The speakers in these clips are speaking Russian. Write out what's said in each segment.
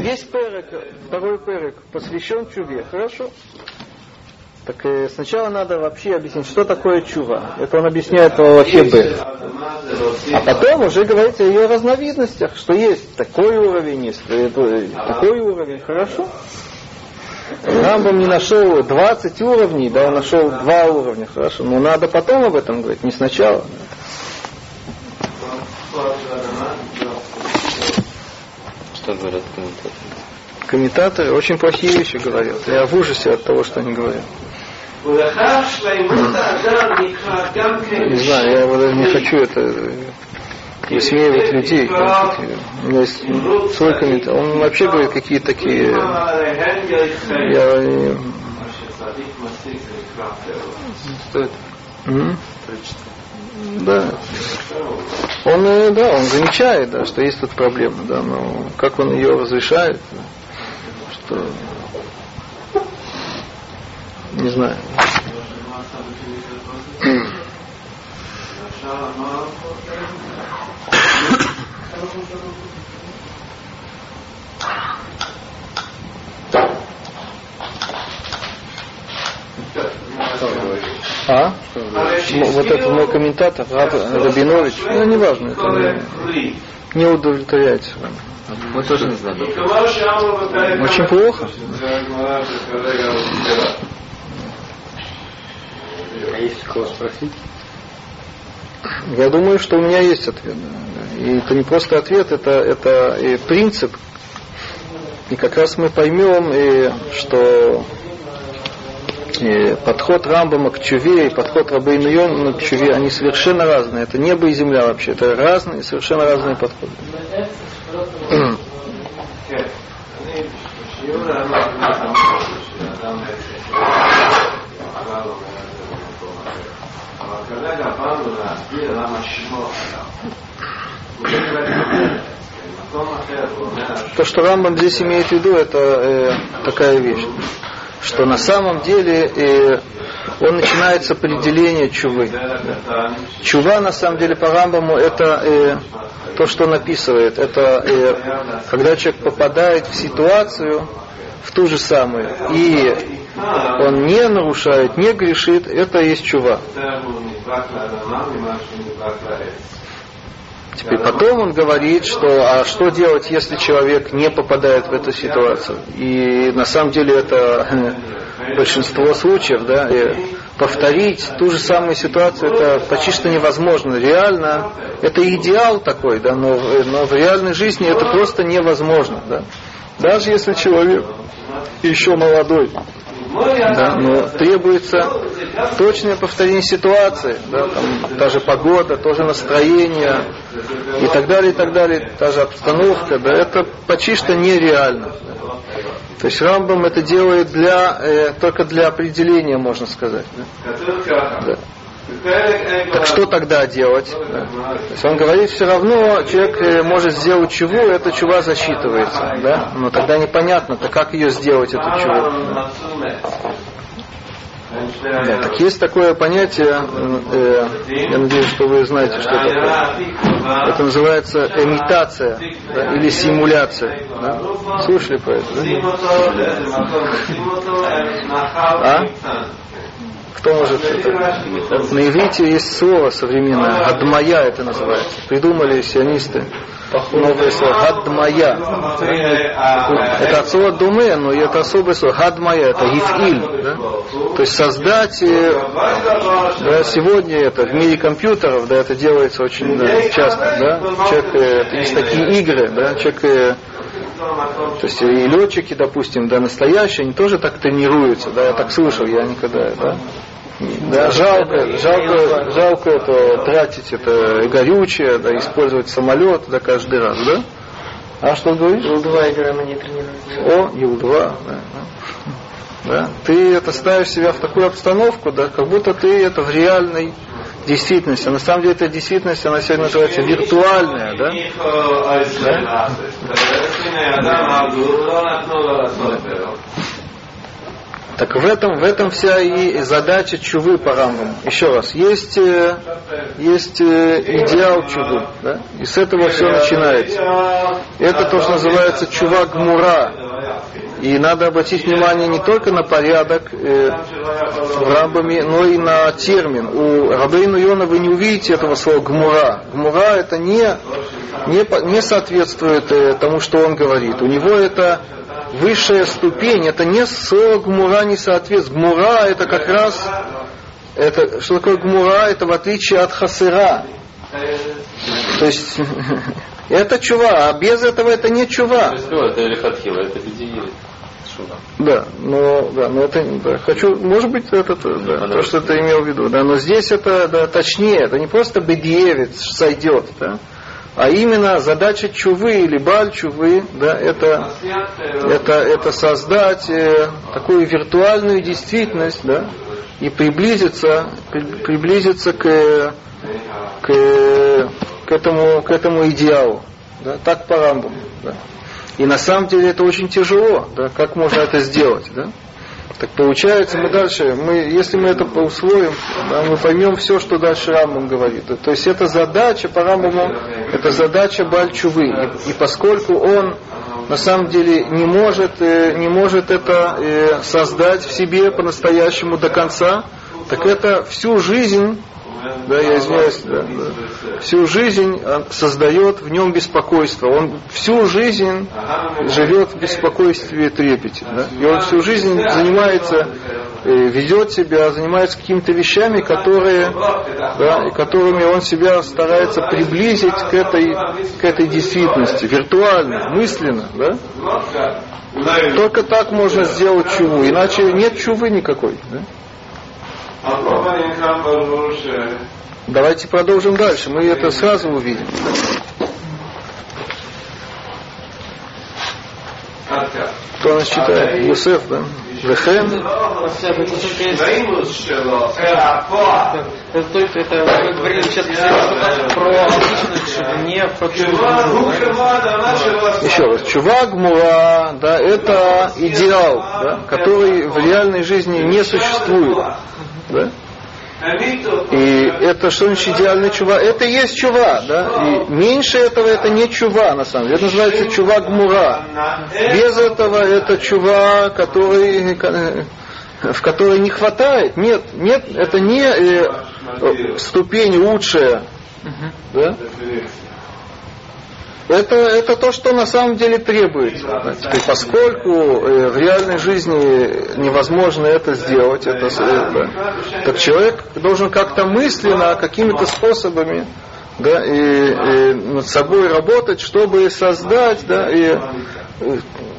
весь перек, второй перек посвящен чуве. Хорошо. Так э, сначала надо вообще объяснить, что такое чува. Это он объясняет вообще Б. А потом уже говорится о ее разновидностях, что есть такой уровень, есть э, такой уровень. Хорошо. Рамбам не нашел 20 уровней, да, он нашел два уровня, хорошо. Но надо потом об этом говорить, не сначала. Что говорят комментаторы? Комментаторы очень плохие вещи говорят. Я в ужасе от того, что они говорят. Не знаю, я даже не хочу это высмеивать людей. У меня есть свой комментарий. Он вообще говорит какие-то такие... Я... Стоит да. Он, э, да, он замечает, да, что есть тут проблема, да, но как он ее разрешает, что не знаю. А? Вот это мой комментатор, Раб, Рабинович, ну, неважно, это не, не удовлетворяется вам. Мы тоже не знаем. Очень плохо. А есть кого спросить? Я думаю, что у меня есть ответ. И это не просто ответ, это, это и принцип. И как раз мы поймем, и, что и подход Рамбама к Чуве и подход Рабейну Йону к Чуве, они совершенно разные. Это небо и земля вообще. Это разные, совершенно разные подходы. То, что Рамбам здесь имеет в виду, это э, такая вещь, что на самом деле э, он начинает с определения чувы. Чува на самом деле по Рамбаму это э, то, что он описывает. Это э, когда человек попадает в ситуацию, в ту же самую, и он не нарушает, не грешит, это есть чува. Теперь потом он говорит, что а что делать, если человек не попадает в эту ситуацию. И на самом деле это большинство случаев, да, и повторить ту же самую ситуацию, это почти что невозможно. Реально, это идеал такой, да, но, но в реальной жизни это просто невозможно, да. Даже если человек еще молодой, да, но требуется точное повторение ситуации, да, там, та же погода, тоже настроение и так далее, и так далее, та же обстановка, да, это почти что нереально. То есть Рамбам это делает для, э, только для определения, можно сказать. Да. Так что тогда делать? Да. То есть он говорит, все равно человек э, может сделать чего, эта чува засчитывается. Да? Но тогда непонятно, то как ее сделать, эту чуву. Да, так есть такое понятие, э, я надеюсь, что вы знаете, что это такое. Это называется имитация да, или симуляция. Да? Слышали про это? Да? А? Кто может это? На иврите есть слово современное, адмая это называется. Придумали сионисты новое слово, гадмая. Это от слова думе, но это особое слово, гадмая, это гифиль. Да? То есть создать, э, да, сегодня это в мире компьютеров, да, это делается очень да, часто, да, человек, э, есть такие игры, да, человек э, то есть и летчики, допустим, да, настоящие, они тоже так тренируются, да, я так слышал, я никогда, да. Да, жалко, жалко, жалко это тратить это горючее, да, использовать самолет, да, каждый раз, да? А что говоришь? Ил-2 играем, они тренируются. О, Ил-2, да, да. Ты это ставишь себя в такую обстановку, да, как будто ты это в реальной действительности. А на самом деле эта действительность, она сегодня называется виртуальная, да? да? Так в этом, в этом вся и задача чувы по рамбам. Еще раз, есть, э, есть э, идеал чувы, да? и с этого все начинается. Это то, что называется чува гмура. И надо обратить внимание не только на порядок э, в рамбаме, но и на термин. У Рабейну Йона вы не увидите этого слова гмура. Гмура это не, не, не соответствует э, тому, что он говорит. У него это высшая ступень, это не слово гмура не соответствует. Гмура это как раз, это, что такое гмура, это в отличие от хасыра. То есть, это чува, а без этого это не чува. Это или хатхила, это бедиир. Да, но, да, но это, да, хочу, может быть, это, да, то, что ты имел в виду, да, но здесь это, да, точнее, это не просто бедиевец сойдет, да, а именно задача чувы или баль чувы, да, это, это, это создать э, такую виртуальную действительность, да, и приблизиться, при, приблизиться к, к, к, этому, к этому идеалу, да, так по рамбам, да. И на самом деле это очень тяжело, да, как можно это сделать, да. Так получается, мы дальше, мы, если мы это усвоим, да, мы поймем все, что дальше Рамбам говорит. То есть это задача по Рамбаму, это задача Бальчувы. И, и поскольку он на самом деле не может, э, не может это э, создать в себе по-настоящему до конца, так это всю жизнь да, я извиняюсь, да, да. всю жизнь создает в нем беспокойство. Он всю жизнь живет в беспокойстве и трепете. Да? И он всю жизнь занимается, э, ведет себя, занимается какими-то вещами, которые, да, которыми он себя старается приблизить к этой, к этой действительности, виртуально, мысленно. Да? Только так можно сделать чуву, иначе нет чувы никакой. Да? Давайте продолжим дальше. Мы это сразу увидим. Кто нас читает? Юсеф, да? Вехен. Еще раз, чувак мура, да, это идеал, да, который в реальной жизни не существует. Да? И это что значит идеальный чува? Это и есть чува, да? И меньше этого это не чува, на самом деле. Это называется чува гмура. Без этого это чува, который, в которой не хватает. Нет, нет, это не э, ступень лучшая. Да? Это, это то, что на самом деле требуется. И поскольку э, в реальной жизни невозможно это сделать, это, это, так человек должен как-то мысленно, какими-то способами да, и, и над собой работать, чтобы создать да, и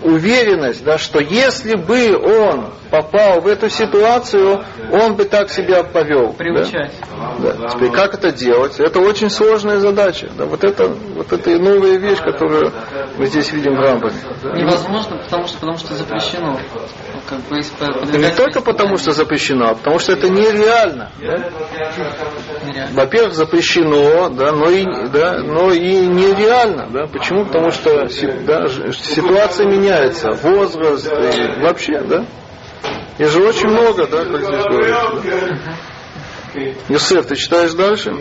уверенность, да, что если бы он попал в эту ситуацию, он бы так себя повел. Приучать. Да. Да. Теперь как это делать? Это очень сложная задача. Да, вот это, вот это новая вещь, которую мы здесь видим в. Да. Невозможно, потому что, потому что запрещено. Как бы, не только потому, что запрещено, а потому что это нереально. Да? Во-первых, запрещено, да, но и, да, но и нереально. Да? Почему? Потому что да, ситуация меняется, возраст, и вообще, да? И же очень много, да, как здесь говорится. Да? Юсеф, ты читаешь дальше?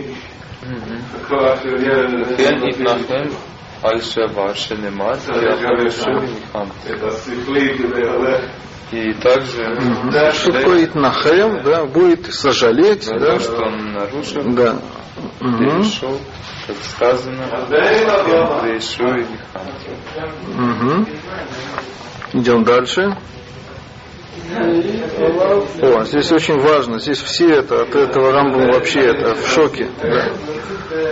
И также угу. что такое Итнахем, да, будет сожалеть, да, да, что он нарушил, да. угу. перешел, как сказано, перешел и угу. Идем дальше. О, здесь очень важно, здесь все это, от этого Рамбама вообще это в шоке, да.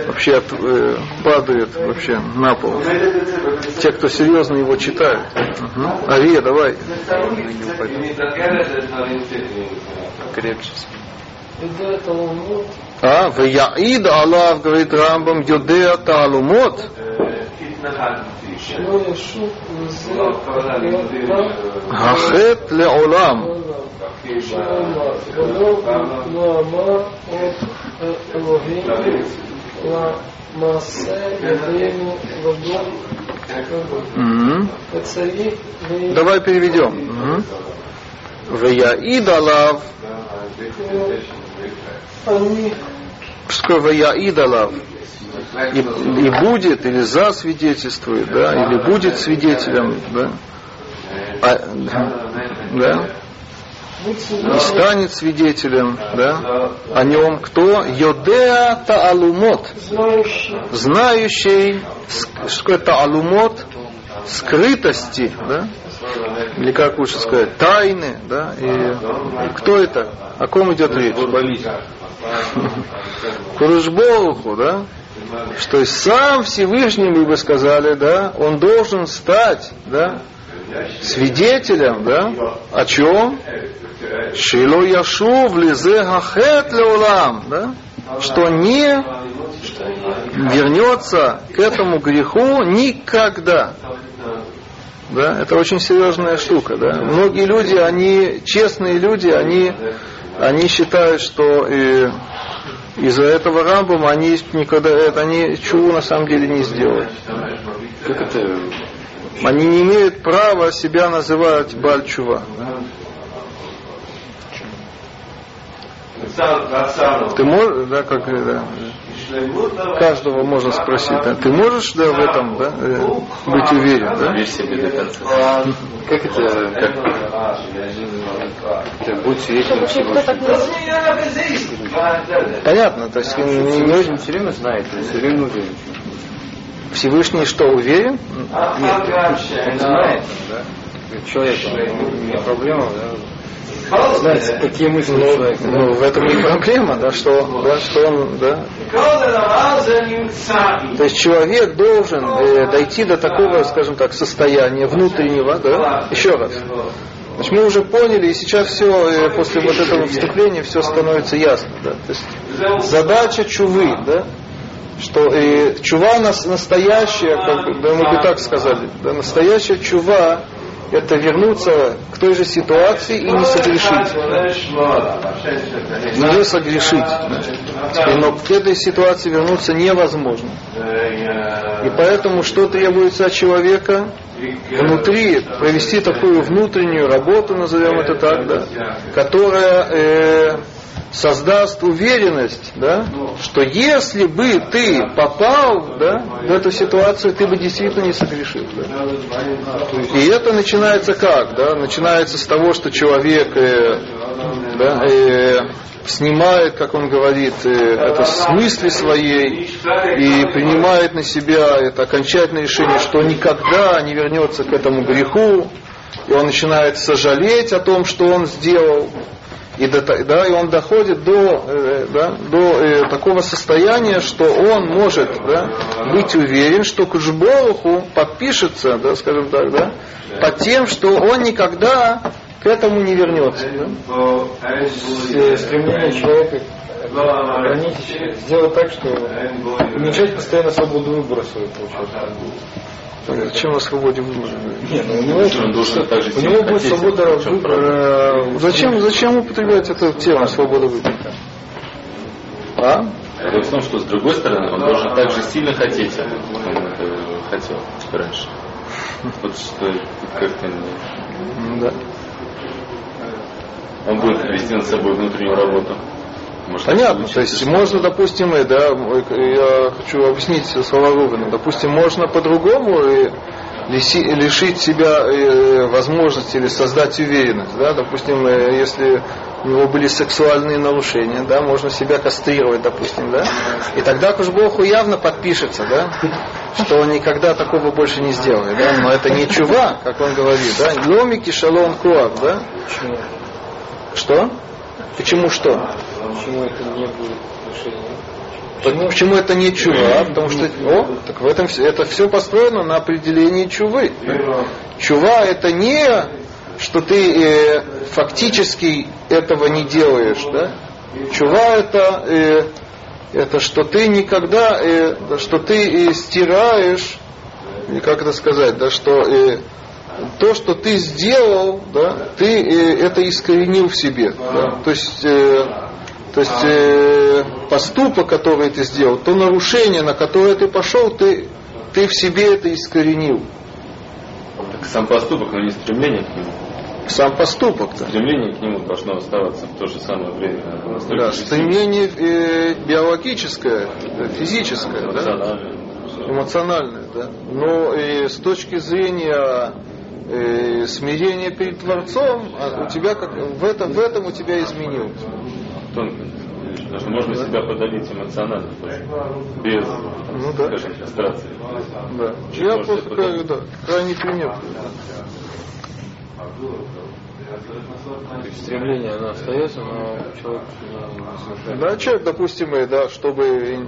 вообще от, э, падают вообще на пол. Те, кто серьезно его читают. Угу. Ария, давай. Крепче. А, в Яид Аллах, говорит Рамбам, Юдея Талумот. החטא לעולם. Давай переведем. Ваяид Алав. Что такое Ваяид Алав? И, и будет, или засвидетельствует, да, или будет свидетелем, да, а, да, и станет свидетелем да, о нем кто? Йодеа Таалумот. Знающий, что такое Таалумот? Скрытости, да? Или как лучше сказать, тайны, да? И кто это? О ком идет речь? Курушбоуху, да? Что сам Всевышний, мы бы сказали, да, он должен стать, да, свидетелем, да, о чем? Шило яшув лизе хахет леулам, да? Что не вернется к этому греху никогда. Да, это очень серьезная штука, да. Многие люди, они, честные люди, они, они считают, что и из-за этого Рамбама они никогда, это они чего на самом деле не сделают. Как это они не имеют права себя называть Бальчува. Ты можешь, да, как да, каждого можно спросить, да, ты можешь да, в этом да, э, быть уверен, да? Как это, как, это будь свидетелем Понятно, то есть не, не, не все время знает, все время уверен. Всевышний что, уверен? Нет, он знает, да? Человек, не проблема, да? Знаете, какие мысли ну, человека. Да? Ну, в этом не проблема, да, что, да, что он, да. То есть человек должен э, дойти до такого, скажем так, состояния внутреннего, да, еще раз. Значит, мы уже поняли, и сейчас все, э, после вот этого вступления, все становится ясно. Да? То есть задача чувы, да, что и чува настоящая, как бы, да, мы бы так сказали, да, настоящая чува это вернуться к той же ситуации и не согрешить. Не согрешить. Но к этой ситуации вернуться невозможно. И поэтому что требуется от человека? Внутри провести такую внутреннюю работу, назовем это так, да, которая э, создаст уверенность, да, что если бы ты попал да, в эту ситуацию, ты бы действительно не согрешил. Да. И это начинается как? Да? Начинается с того, что человек э, да, э, снимает, как он говорит, э, это с мысли своей и принимает на себя это окончательное решение, что никогда не вернется к этому греху, и он начинает сожалеть о том, что он сделал, и, до, да, и он доходит до, э, да, до э, такого состояния, что он может да, быть уверен, что Кужболуху подпишется, да, скажем так, да, под тем, что он никогда к этому не вернется. Да? Стремление человека ограничить, сделать так, что уменьшать постоянно свободу выбора свою, получается. Зачем о свободе выбора? Нет, ну, у него, он должен также у него будет свобода выбора. Зачем, зачем употреблять эту тему свобода выбора? А? Дело в том, что с другой стороны он должен так же сильно хотеть, как он это хотел раньше. Вот что как-то не... Да. Он будет вести над собой внутреннюю работу. Может, Понятно, то есть можно, допустим, и, да, я хочу объяснить слова Рубина, допустим, можно по-другому лишить себя э, возможности или создать уверенность, да, допустим, э, если у него были сексуальные нарушения, да, можно себя кастрировать, допустим, да, и тогда к Богу явно подпишется, да, что он никогда такого больше не сделает, да, но это не чува, как он говорит, да, ломики шалом куав, да, что? Почему что? Почему это не будет решением? Почему, почему это не чува? Потому что о, так в этом все, это все построено на определении чувы. Чува это не что ты э, фактически этого не делаешь, да? Чува это э, это что ты никогда, э, что ты э, стираешь, как это сказать, да, что э, то, что ты сделал, да, ты э, это искоренил в себе. Да? То есть, э, то есть э, поступок, который ты сделал, то нарушение, на которое ты пошел, ты, ты в себе это искоренил. Так сам поступок, но не стремление к нему. Сам поступок. Да. Стремление к нему должно оставаться в то же самое время. Да, стремление э, биологическое, физическое, эмоциональное. Да? Эмоциональное, да. Но и с точки зрения э, смирения перед Творцом, а у тебя как в этом, в этом у тебя изменилось. Тонко. Потому что можно себя подавить эмоционально тоже, без, ну, да. скажем, кастрации. Да. Я просто крайне, да, крайний пример. Стремление, оно остается, но человек не Да, человек, допустим, да, чтобы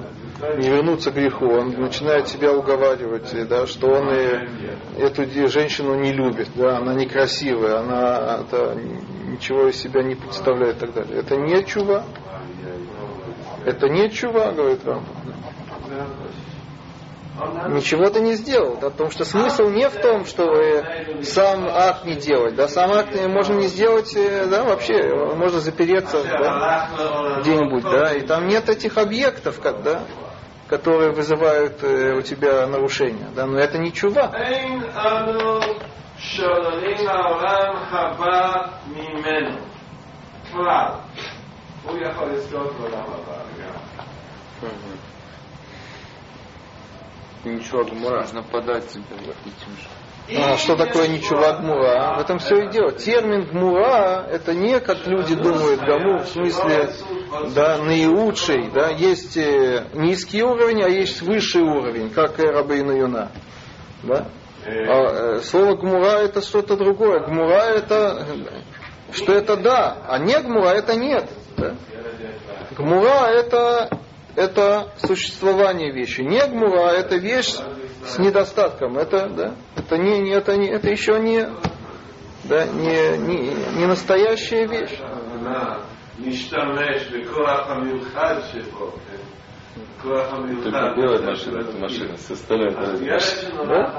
не вернуться к греху, он начинает себя уговаривать, да, что он и эту женщину не любит, да, она некрасивая, она это, ничего из себя не представляет и так далее. Это не чува. Это не чува, говорит вам. Ничего ты не сделал, да, потому что смысл не в том, что сам акт не делать, да, сам акт можно не сделать, э, да, вообще, можно запереться да, где-нибудь, да, и там нет этих объектов, как, да, которые вызывают э, у тебя нарушения, да, но это не чува. Ничего Гмура. Нужно подать себя этим же. А, что такое ничего гмура? В этом все и дело. Термин гмура это не как люди думают гаму в смысле да, наилучший. Да, есть э, низкий уровень, а есть высший уровень, как Рабейна Юна. Да? А, э, слово гмура это что-то другое. Гмура это что это да, а не гмура это нет. Да? Гмура это это существование вещи. Не гмура, это вещь с недостатком. Это, да, это, не, не, это, не, это еще не, да, не, не, не настоящая вещь. Только белая машина, это машина, с остальной да?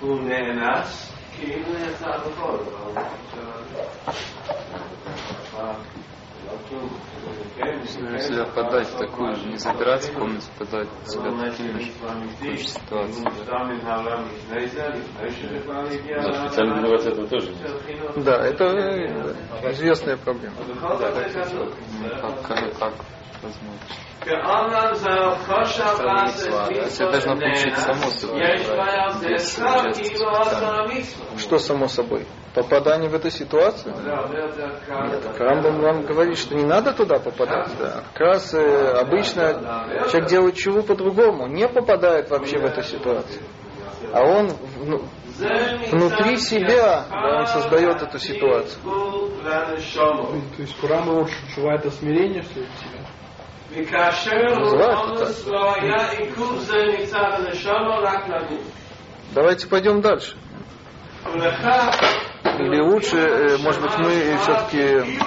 הוא נאנס כאילו יצא בכל, Нужно себя подать в такую же, не забираться в комнату, подать себя в же, такую же ситуацию. Но специально добиваться этого тоже нет. Да, это э, известная проблема. Как, как, как возможно? Все должно получить само собой. Что само собой? Попадание в эту ситуацию? Нет, Рамбам вам говорит, что не надо туда попадать. Да. Как раз э, обычно человек делает чего по-другому, не попадает вообще в эту ситуацию. А он вну- внутри себя да, он создает эту ситуацию. То есть Курама вот чува это смирение, что? Давайте пойдем дальше. Или лучше, э, может быть, мы все-таки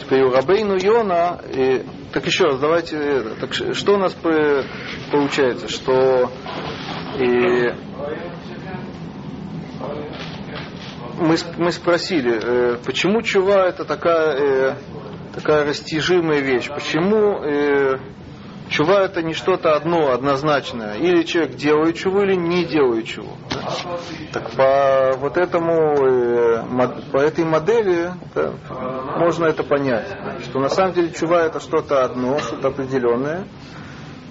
Теперь у Рабейну Йона, и, так еще раз, давайте, э, так что у нас по- получается, что и, мы, мы спросили, э, почему чува это такая, э, такая растяжимая вещь, почему э, чува это не что-то одно, однозначное, или человек делает чуву, или не делает чуву. да. Так по вот этому, э, мод- по этой модели да, можно это понять, что на самом деле чува это что-то одно, что-то определенное,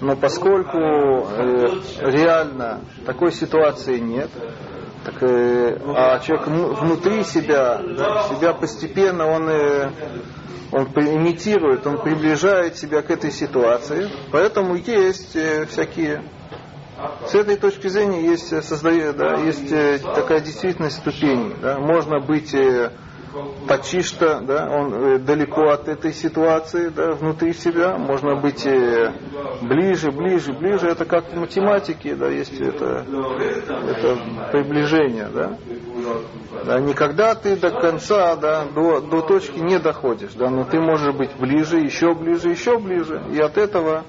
но поскольку э, реально такой ситуации нет, так, э, а человек внутри себя, себя постепенно он, э, он имитирует, он приближает себя к этой ситуации, поэтому есть э, всякие с этой точки зрения есть, э, создает, да, есть э, такая действительность ступеней. Да. Можно быть э, почишто, да, он э, далеко от этой ситуации, да, внутри себя, можно быть э, ближе, ближе, ближе. Это как в математике, да, есть это, это приближение, да. Да, никогда ты до конца, да, до, до точки не доходишь, да, но ты можешь быть ближе, еще ближе, еще ближе, и от этого,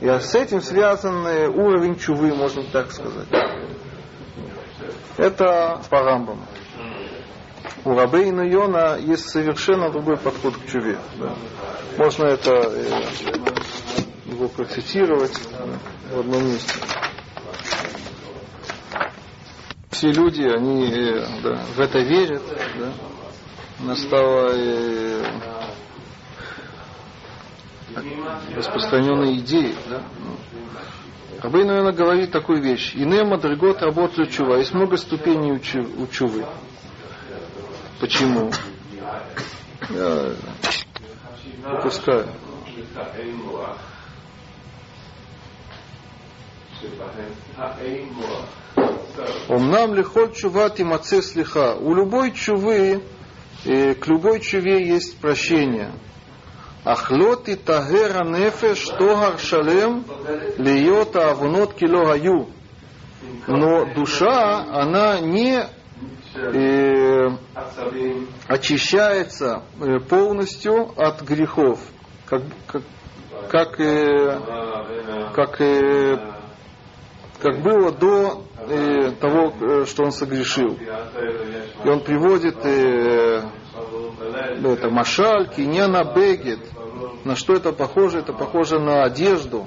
и с этим связан э, уровень чувы, можно так сказать. Это по Рамбаму. У Рабейна Йона есть совершенно другой подход к чуве. Да. Можно это э, его процитировать да, в одном месте. Все люди, они э, да, в это верят. Да. Настала э, распространенной идеей. Да. Рабей, наверное, говорит такую вещь. Ине мадригот работают чува. Есть много ступеней у чувы. Почему? Я выпускаю. Умнам лихоль чуват и маце слиха. У любой чувы, к любой чуве есть прощение. Ахлот и тагера нефеш тогар шалем льета авунот кило гаю. Но душа, она не э, очищается э, полностью от грехов, как, как, как, э, как, э, как было до э, того, э, что он согрешил. И он приводит э, это машаль, киньяна бегет. На что это похоже? Это похоже на одежду.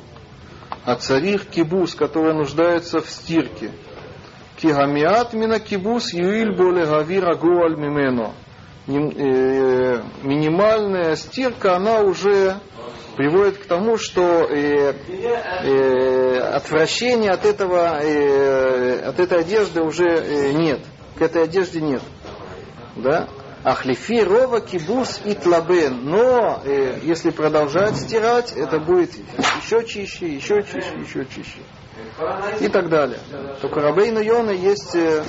А царих кибус, которая нуждается в стирке. Кигамиат мина кибус юиль боле гавира гуаль мимено. Э, минимальная стирка, она уже приводит к тому, что э, э, отвращения от, этого, э, от этой одежды уже э, нет. К этой одежде нет. Да? Ахлифи рова кибус и тлабен. Но э, если продолжать стирать, это будет еще чище, еще чище, еще чище и так далее. Только Рабейна Йона есть... Э,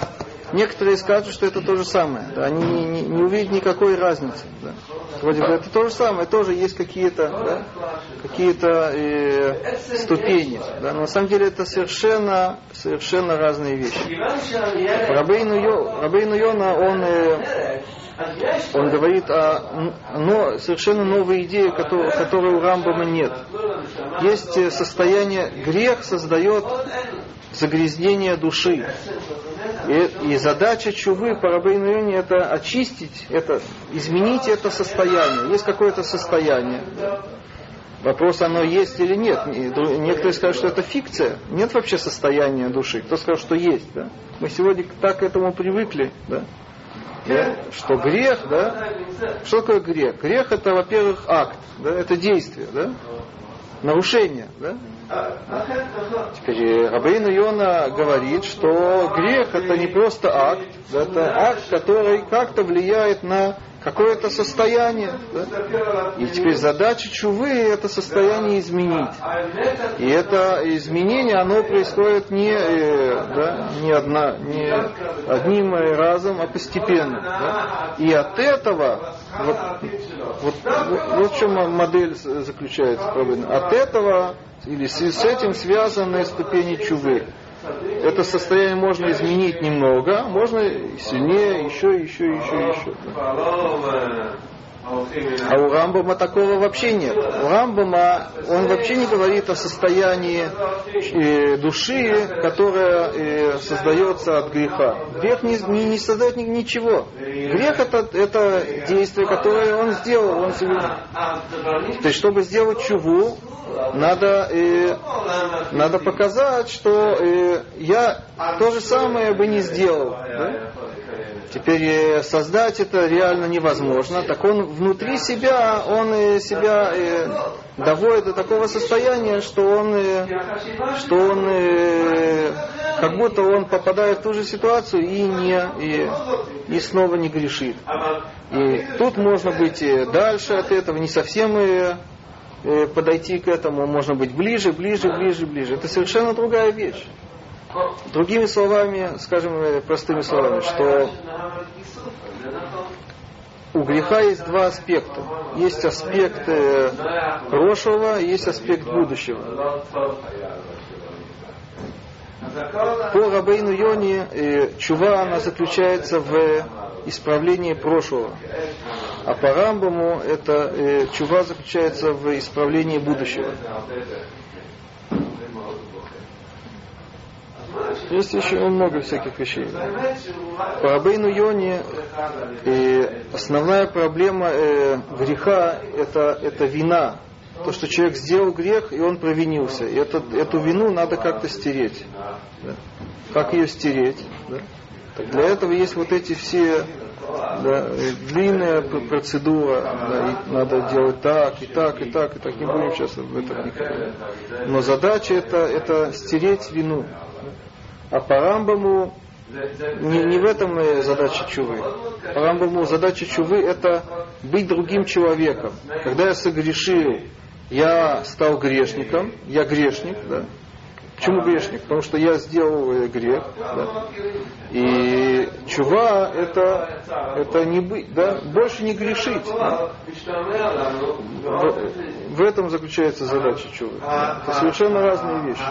некоторые скажут, что это то же самое. Да, они не, не, не увидят никакой разницы. Да. Вроде бы это то же самое, тоже есть какие-то да, какие-то э, ступени. Да, но на самом деле это совершенно, совершенно разные вещи. Рабейну, Рабейну Йона, он э, он говорит о но, совершенно новой идее, которой, которой у Рамбама нет. Есть э, состояние, грех создает загрязнение души. И, и задача чувы по Рабейну это очистить, это, изменить это состояние. Есть какое-то состояние. Вопрос, оно есть или нет. Некоторые скажут, что это фикция. Нет вообще состояния души. Кто скажет, что есть. Да? Мы сегодня так к этому привыкли. Да? Да, что грех, да, что такое грех? Грех это, во-первых, акт, да, это действие, да, нарушение, да. Теперь Рабейн Йона говорит, что грех это не просто акт, да, это акт, который как-то влияет на какое-то состояние. Да? И теперь задача чувы это состояние изменить. И это изменение, оно происходит не, э, да, не, одна, не одним разом, а постепенно. Да? И от этого, вот, вот, вот, в чем модель заключается. От этого или с этим связаны ступени чувы это состояние можно изменить немного, можно сильнее, еще, еще, еще, еще. А у Рамбама такого вообще нет. У Рамбама он вообще не говорит о состоянии э, души, которая э, создается от греха. Грех не, не, не создает ничего. Грех это, это действие, которое он сделал. Он, то есть, чтобы сделать чуву, надо, э, надо показать, что э, я то же самое бы не сделал. Да? Теперь э, создать это реально невозможно. Так он внутри себя, он э, себя э, доводит до такого состояния, что он, что он как будто он попадает в ту же ситуацию и не и, и снова не грешит. И тут можно быть дальше от этого, не совсем подойти к этому, можно быть ближе, ближе, ближе, ближе. Это совершенно другая вещь. Другими словами, скажем э, простыми словами, что у греха есть два аспекта. Есть аспект э, прошлого, есть аспект будущего. По Рабейну Йоне э, чува она заключается в исправлении прошлого. А по Рамбаму это чува заключается в исправлении будущего. Есть еще много всяких вещей. По Рабейну Йоне и основная проблема э, греха это, это вина. То, что человек сделал грех, и он провинился. И это, эту вину надо как-то стереть. Да? Как ее стереть? Да? Для этого есть вот эти все да, длинная процедура, да, надо делать так, и так, и так, и так. Не будем сейчас в этом никогда. Но задача это, это стереть вину. А по Рамбаму не, не в этом задача чувы. По Рамбаму задача чувы это быть другим человеком. Когда я согрешил, я стал грешником, я грешник, да, Почему грешник? Потому что я сделал э, грех. Да? И чува это, это не быть, да? больше не грешить. Да? В, в этом заключается задача чувы. Это совершенно разные вещи.